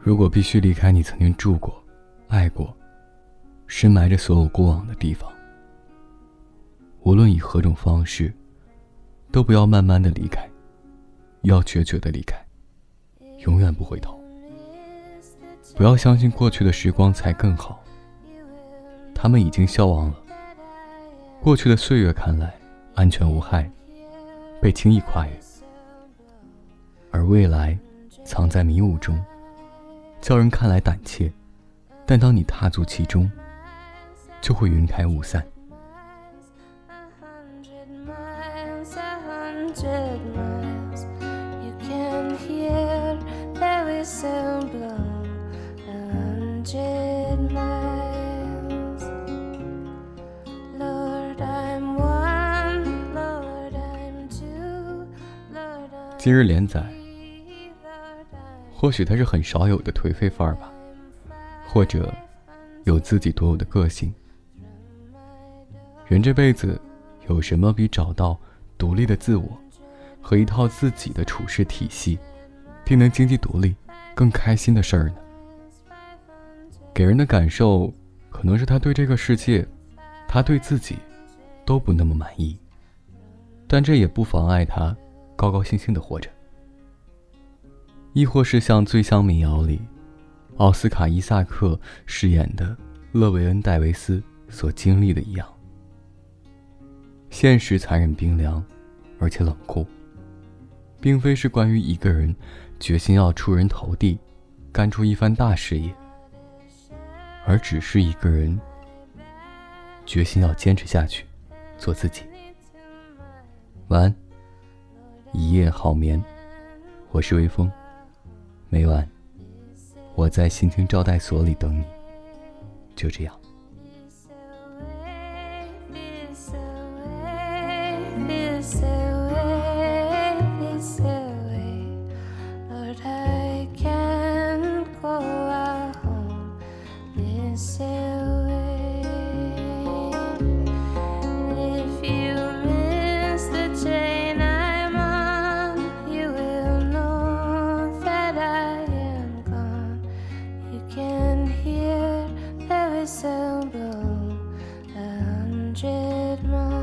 如果必须离开你曾经住过、爱过、深埋着所有过往的地方，无论以何种方式，都不要慢慢的离开，要决绝的离开，永远不回头。不要相信过去的时光才更好，他们已经消亡了。过去的岁月看来安全无害，被轻易跨越，而未来藏在迷雾中，叫人看来胆怯，但当你踏足其中，就会云开雾散。今日连载，或许他是很少有的颓废范儿吧，或者有自己独有的个性。人这辈子，有什么比找到独立的自我和一套自己的处事体系，并能经济独立更开心的事儿呢？给人的感受，可能是他对这个世界，他对自己，都不那么满意，但这也不妨碍他。高高兴兴的活着，亦或是像《醉乡民谣》里，奥斯卡·伊萨克饰演的勒维恩·戴维斯所经历的一样。现实残忍冰凉，而且冷酷，并非是关于一个人决心要出人头地，干出一番大事业，而只是一个人决心要坚持下去，做自己。晚安。一夜好眠，我是微风。每晚，我在心情招待所里等你。就这样。red run.